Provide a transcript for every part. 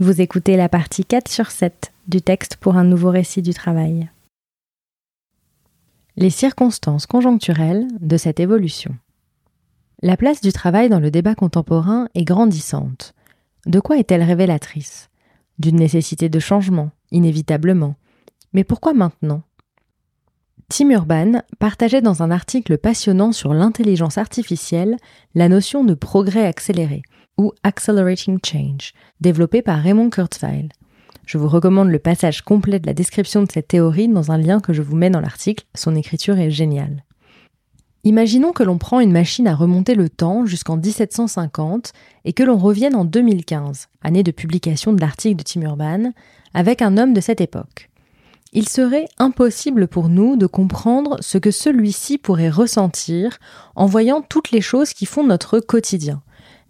Vous écoutez la partie 4 sur 7 du texte pour un nouveau récit du travail. Les circonstances conjoncturelles de cette évolution. La place du travail dans le débat contemporain est grandissante. De quoi est-elle révélatrice? D'une nécessité de changement, inévitablement. Mais pourquoi maintenant? Tim Urban partageait dans un article passionnant sur l'intelligence artificielle la notion de progrès accéléré, ou Accelerating Change, développé par Raymond Kurzweil. Je vous recommande le passage complet de la description de cette théorie dans un lien que je vous mets dans l'article, son écriture est géniale. Imaginons que l'on prend une machine à remonter le temps jusqu'en 1750 et que l'on revienne en 2015, année de publication de l'article de Tim Urban, avec un homme de cette époque. Il serait impossible pour nous de comprendre ce que celui-ci pourrait ressentir en voyant toutes les choses qui font notre quotidien,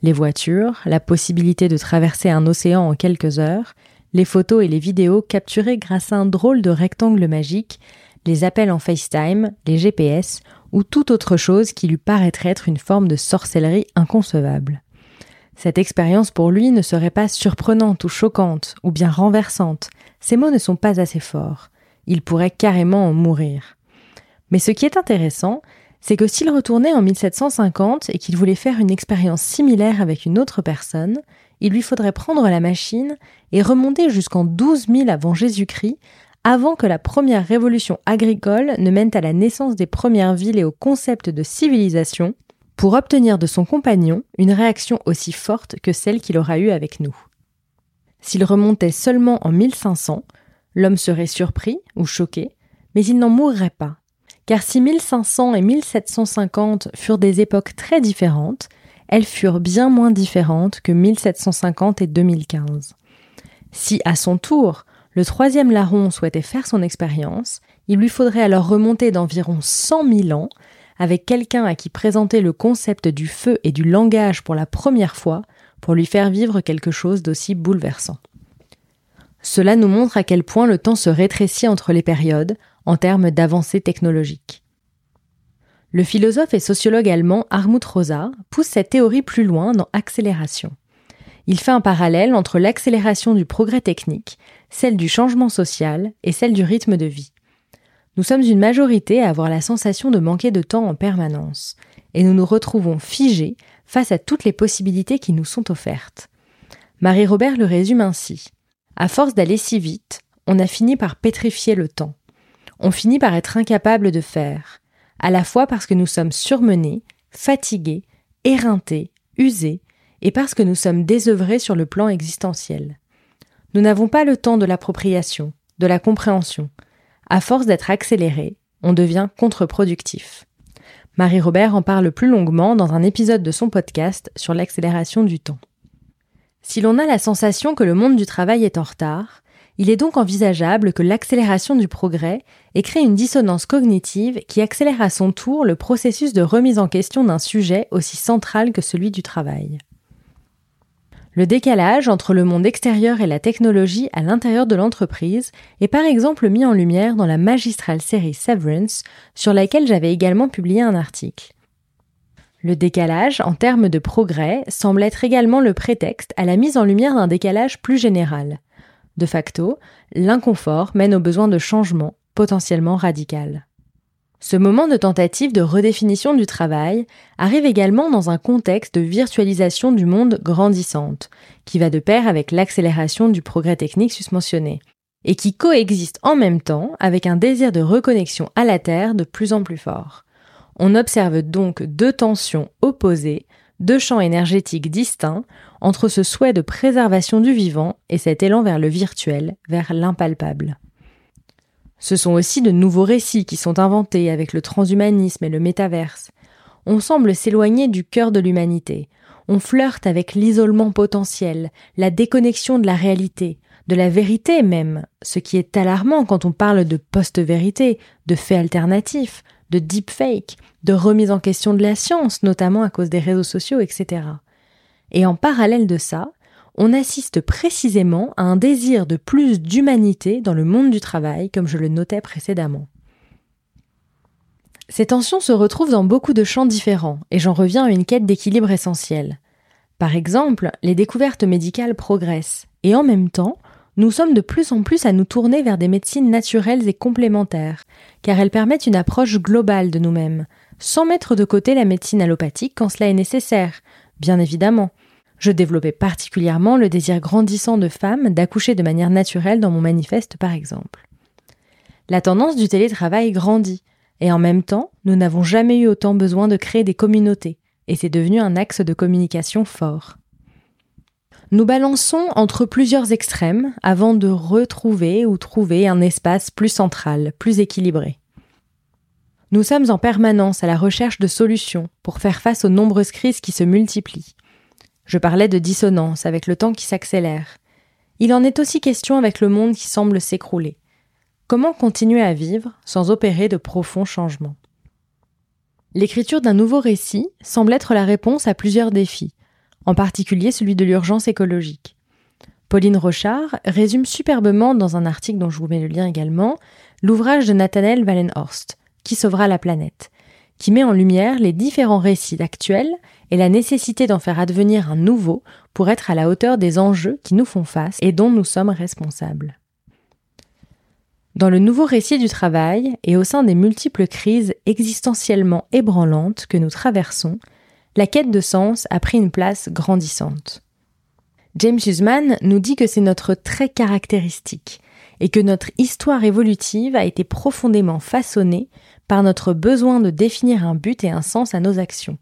les voitures, la possibilité de traverser un océan en quelques heures, les photos et les vidéos capturées grâce à un drôle de rectangle magique, les appels en FaceTime, les GPS ou toute autre chose qui lui paraîtrait être une forme de sorcellerie inconcevable. Cette expérience pour lui ne serait pas surprenante ou choquante ou bien renversante. Ces mots ne sont pas assez forts. Il pourrait carrément en mourir. Mais ce qui est intéressant, c'est que s'il retournait en 1750 et qu'il voulait faire une expérience similaire avec une autre personne, il lui faudrait prendre la machine et remonter jusqu'en 12 000 avant Jésus-Christ, avant que la première révolution agricole ne mène à la naissance des premières villes et au concept de civilisation, pour obtenir de son compagnon une réaction aussi forte que celle qu'il aura eue avec nous. S'il remontait seulement en 1500, l'homme serait surpris ou choqué, mais il n'en mourrait pas, car si 1500 et 1750 furent des époques très différentes, elles furent bien moins différentes que 1750 et 2015. Si, à son tour, le troisième larron souhaitait faire son expérience, il lui faudrait alors remonter d'environ 100 000 ans avec quelqu'un à qui présenter le concept du feu et du langage pour la première fois pour lui faire vivre quelque chose d'aussi bouleversant. Cela nous montre à quel point le temps se rétrécit entre les périodes, en termes d'avancées technologiques. Le philosophe et sociologue allemand Armut Rosa pousse cette théorie plus loin dans Accélération. Il fait un parallèle entre l'accélération du progrès technique, celle du changement social et celle du rythme de vie. Nous sommes une majorité à avoir la sensation de manquer de temps en permanence, et nous nous retrouvons figés face à toutes les possibilités qui nous sont offertes. Marie-Robert le résume ainsi. À force d'aller si vite, on a fini par pétrifier le temps on finit par être incapable de faire, à la fois parce que nous sommes surmenés, fatigués, éreintés, usés, et parce que nous sommes désœuvrés sur le plan existentiel. Nous n'avons pas le temps de l'appropriation, de la compréhension. À force d'être accélérés, on devient contre-productif. Marie-Robert en parle plus longuement dans un épisode de son podcast sur l'accélération du temps. Si l'on a la sensation que le monde du travail est en retard, il est donc envisageable que l'accélération du progrès ait créé une dissonance cognitive qui accélère à son tour le processus de remise en question d'un sujet aussi central que celui du travail. Le décalage entre le monde extérieur et la technologie à l'intérieur de l'entreprise est par exemple mis en lumière dans la magistrale série Severance, sur laquelle j'avais également publié un article. Le décalage, en termes de progrès, semble être également le prétexte à la mise en lumière d'un décalage plus général. De facto, l'inconfort mène au besoin de changement, potentiellement radical. Ce moment de tentative de redéfinition du travail arrive également dans un contexte de virtualisation du monde grandissante, qui va de pair avec l'accélération du progrès technique susmentionné, et qui coexiste en même temps avec un désir de reconnexion à la Terre de plus en plus fort. On observe donc deux tensions opposées deux champs énergétiques distincts entre ce souhait de préservation du vivant et cet élan vers le virtuel, vers l'impalpable. Ce sont aussi de nouveaux récits qui sont inventés avec le transhumanisme et le métaverse. On semble s'éloigner du cœur de l'humanité. On flirte avec l'isolement potentiel, la déconnexion de la réalité, de la vérité même, ce qui est alarmant quand on parle de post-vérité, de faits alternatifs, de deepfake, de remise en question de la science, notamment à cause des réseaux sociaux, etc. Et en parallèle de ça, on assiste précisément à un désir de plus d'humanité dans le monde du travail, comme je le notais précédemment. Ces tensions se retrouvent dans beaucoup de champs différents, et j'en reviens à une quête d'équilibre essentielle. Par exemple, les découvertes médicales progressent, et en même temps, nous sommes de plus en plus à nous tourner vers des médecines naturelles et complémentaires, car elles permettent une approche globale de nous-mêmes, sans mettre de côté la médecine allopathique quand cela est nécessaire, bien évidemment. Je développais particulièrement le désir grandissant de femmes d'accoucher de manière naturelle dans mon manifeste par exemple. La tendance du télétravail grandit, et en même temps, nous n'avons jamais eu autant besoin de créer des communautés, et c'est devenu un axe de communication fort. Nous balançons entre plusieurs extrêmes avant de retrouver ou trouver un espace plus central, plus équilibré. Nous sommes en permanence à la recherche de solutions pour faire face aux nombreuses crises qui se multiplient. Je parlais de dissonance avec le temps qui s'accélère. Il en est aussi question avec le monde qui semble s'écrouler. Comment continuer à vivre sans opérer de profonds changements? L'écriture d'un nouveau récit semble être la réponse à plusieurs défis, en particulier celui de l'urgence écologique. Pauline Rochard résume superbement dans un article dont je vous mets le lien également l'ouvrage de Nathanael Wallenhorst, Qui sauvera la planète, qui met en lumière les différents récits actuels et la nécessité d'en faire advenir un nouveau pour être à la hauteur des enjeux qui nous font face et dont nous sommes responsables. Dans le nouveau récit du travail et au sein des multiples crises existentiellement ébranlantes que nous traversons, la quête de sens a pris une place grandissante. James Huseman nous dit que c'est notre trait caractéristique et que notre histoire évolutive a été profondément façonnée par notre besoin de définir un but et un sens à nos actions.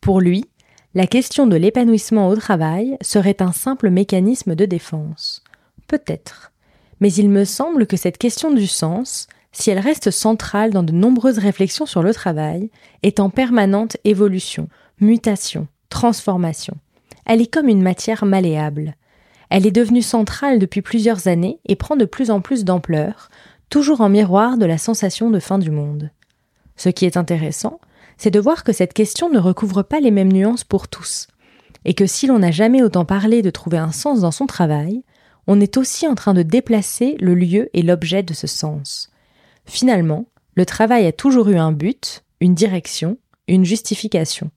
Pour lui, la question de l'épanouissement au travail serait un simple mécanisme de défense. Peut-être. Mais il me semble que cette question du sens, si elle reste centrale dans de nombreuses réflexions sur le travail, est en permanente évolution, mutation, transformation. Elle est comme une matière malléable. Elle est devenue centrale depuis plusieurs années et prend de plus en plus d'ampleur, toujours en miroir de la sensation de fin du monde. Ce qui est intéressant, c'est de voir que cette question ne recouvre pas les mêmes nuances pour tous, et que si l'on n'a jamais autant parlé de trouver un sens dans son travail, on est aussi en train de déplacer le lieu et l'objet de ce sens. Finalement, le travail a toujours eu un but, une direction, une justification.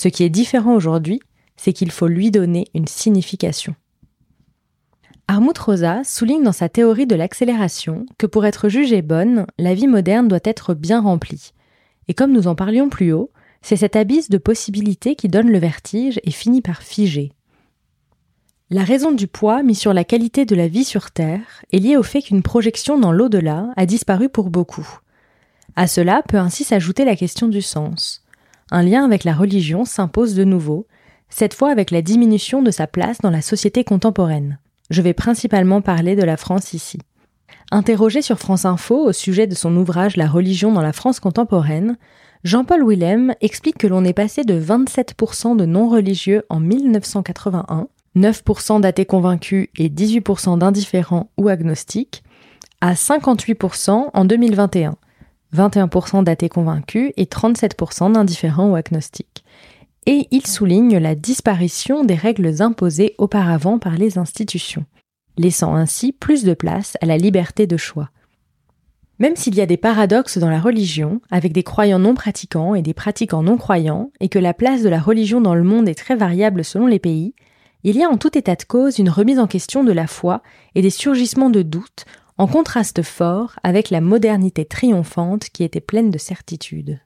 Ce qui est différent aujourd'hui, c'est qu'il faut lui donner une signification. Armut Rosa souligne dans sa théorie de l'accélération que pour être jugée bonne, la vie moderne doit être bien remplie. Et comme nous en parlions plus haut, c'est cet abysse de possibilités qui donne le vertige et finit par figer. La raison du poids mis sur la qualité de la vie sur Terre est liée au fait qu'une projection dans l'au-delà a disparu pour beaucoup. À cela peut ainsi s'ajouter la question du sens un lien avec la religion s'impose de nouveau, cette fois avec la diminution de sa place dans la société contemporaine. Je vais principalement parler de la France ici. Interrogé sur France Info au sujet de son ouvrage La religion dans la France contemporaine, Jean-Paul Willem explique que l'on est passé de 27% de non-religieux en 1981, 9% d'athées convaincus et 18% d'indifférents ou agnostiques, à 58% en 2021, 21% d'athées convaincus et 37% d'indifférents ou agnostiques. Et il souligne la disparition des règles imposées auparavant par les institutions, laissant ainsi plus de place à la liberté de choix. Même s'il y a des paradoxes dans la religion, avec des croyants non pratiquants et des pratiquants non croyants, et que la place de la religion dans le monde est très variable selon les pays, il y a en tout état de cause une remise en question de la foi et des surgissements de doutes en contraste fort avec la modernité triomphante qui était pleine de certitudes.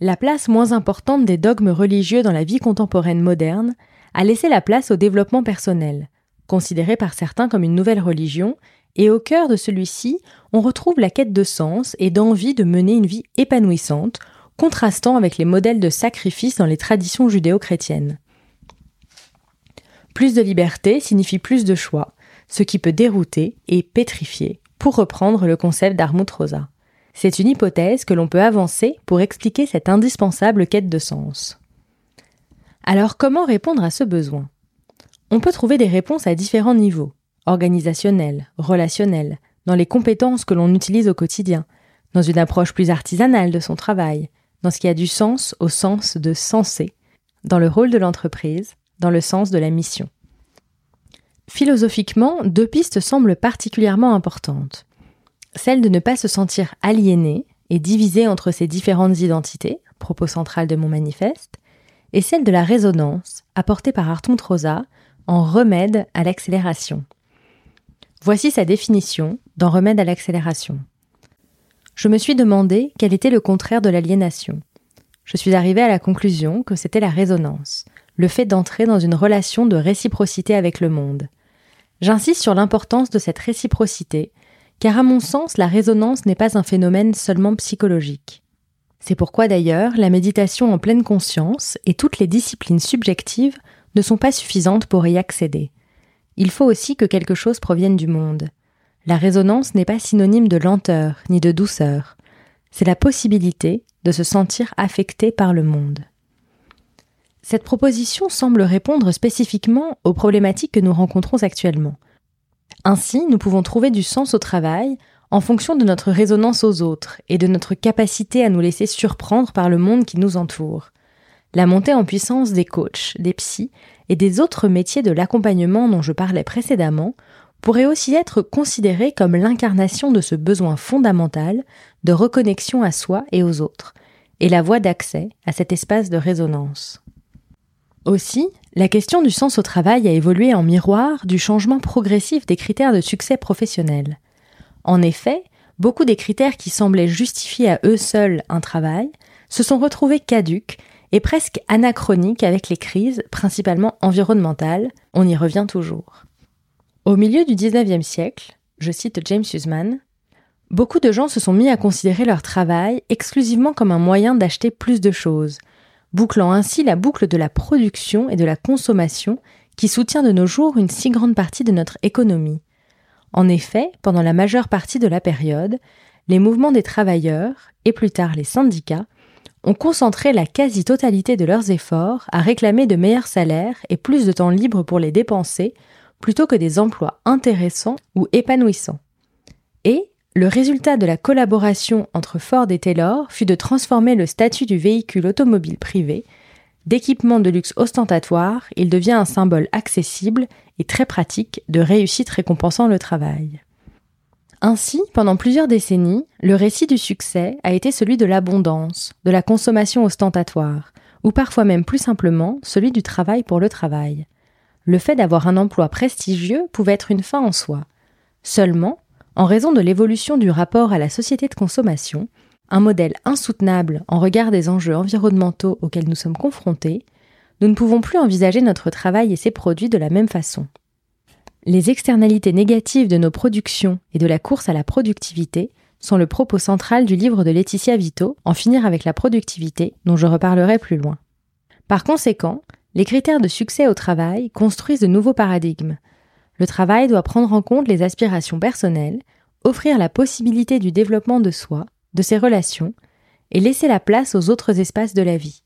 La place moins importante des dogmes religieux dans la vie contemporaine moderne a laissé la place au développement personnel, considéré par certains comme une nouvelle religion, et au cœur de celui-ci, on retrouve la quête de sens et d'envie de mener une vie épanouissante, contrastant avec les modèles de sacrifice dans les traditions judéo-chrétiennes. Plus de liberté signifie plus de choix, ce qui peut dérouter et pétrifier, pour reprendre le concept d'Armut Rosa. C'est une hypothèse que l'on peut avancer pour expliquer cette indispensable quête de sens. Alors comment répondre à ce besoin? On peut trouver des réponses à différents niveaux, organisationnels, relationnels, dans les compétences que l'on utilise au quotidien, dans une approche plus artisanale de son travail, dans ce qui a du sens au sens de sensé, dans le rôle de l'entreprise, dans le sens de la mission. Philosophiquement, deux pistes semblent particulièrement importantes. Celle de ne pas se sentir aliéné et divisé entre ces différentes identités, propos central de mon manifeste, et celle de la résonance, apporté par Arton Troza en Remède à l'accélération. Voici sa définition dans Remède à l'accélération. Je me suis demandé quel était le contraire de l'aliénation. Je suis arrivé à la conclusion que c'était la résonance, le fait d'entrer dans une relation de réciprocité avec le monde. J'insiste sur l'importance de cette réciprocité, car à mon sens, la résonance n'est pas un phénomène seulement psychologique. C'est pourquoi d'ailleurs la méditation en pleine conscience et toutes les disciplines subjectives ne sont pas suffisantes pour y accéder. Il faut aussi que quelque chose provienne du monde. La résonance n'est pas synonyme de lenteur ni de douceur. C'est la possibilité de se sentir affecté par le monde. Cette proposition semble répondre spécifiquement aux problématiques que nous rencontrons actuellement. Ainsi, nous pouvons trouver du sens au travail en fonction de notre résonance aux autres et de notre capacité à nous laisser surprendre par le monde qui nous entoure. La montée en puissance des coachs, des psys et des autres métiers de l'accompagnement dont je parlais précédemment pourrait aussi être considérée comme l'incarnation de ce besoin fondamental de reconnexion à soi et aux autres, et la voie d'accès à cet espace de résonance. Aussi, la question du sens au travail a évolué en miroir du changement progressif des critères de succès professionnel. En effet, beaucoup des critères qui semblaient justifier à eux seuls un travail se sont retrouvés caduques et presque anachroniques avec les crises, principalement environnementales, on y revient toujours. Au milieu du XIXe siècle, je cite James Huseman, beaucoup de gens se sont mis à considérer leur travail exclusivement comme un moyen d'acheter plus de choses, bouclant ainsi la boucle de la production et de la consommation qui soutient de nos jours une si grande partie de notre économie. En effet, pendant la majeure partie de la période, les mouvements des travailleurs, et plus tard les syndicats, ont concentré la quasi-totalité de leurs efforts à réclamer de meilleurs salaires et plus de temps libre pour les dépenser, plutôt que des emplois intéressants ou épanouissants. Et le résultat de la collaboration entre Ford et Taylor fut de transformer le statut du véhicule automobile privé. D'équipement de luxe ostentatoire, il devient un symbole accessible et très pratique de réussite récompensant le travail. Ainsi, pendant plusieurs décennies, le récit du succès a été celui de l'abondance, de la consommation ostentatoire, ou parfois même plus simplement celui du travail pour le travail. Le fait d'avoir un emploi prestigieux pouvait être une fin en soi. Seulement, en raison de l'évolution du rapport à la société de consommation, un modèle insoutenable en regard des enjeux environnementaux auxquels nous sommes confrontés, nous ne pouvons plus envisager notre travail et ses produits de la même façon. Les externalités négatives de nos productions et de la course à la productivité sont le propos central du livre de Laetitia Vito, En finir avec la productivité, dont je reparlerai plus loin. Par conséquent, les critères de succès au travail construisent de nouveaux paradigmes. Le travail doit prendre en compte les aspirations personnelles, offrir la possibilité du développement de soi, de ses relations, et laisser la place aux autres espaces de la vie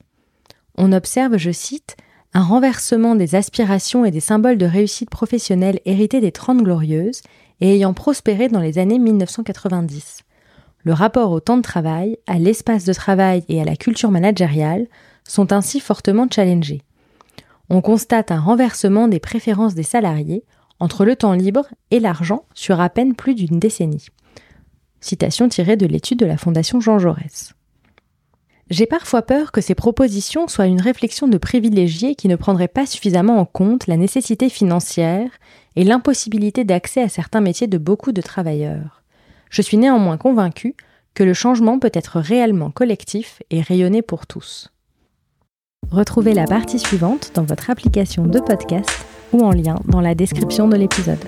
on observe, je cite, un renversement des aspirations et des symboles de réussite professionnelle hérités des Trente Glorieuses et ayant prospéré dans les années 1990. Le rapport au temps de travail, à l'espace de travail et à la culture managériale sont ainsi fortement challengés. On constate un renversement des préférences des salariés entre le temps libre et l'argent sur à peine plus d'une décennie. Citation tirée de l'étude de la Fondation Jean Jaurès. J'ai parfois peur que ces propositions soient une réflexion de privilégiés qui ne prendraient pas suffisamment en compte la nécessité financière et l'impossibilité d'accès à certains métiers de beaucoup de travailleurs. Je suis néanmoins convaincu que le changement peut être réellement collectif et rayonné pour tous. Retrouvez la partie suivante dans votre application de podcast ou en lien dans la description de l'épisode.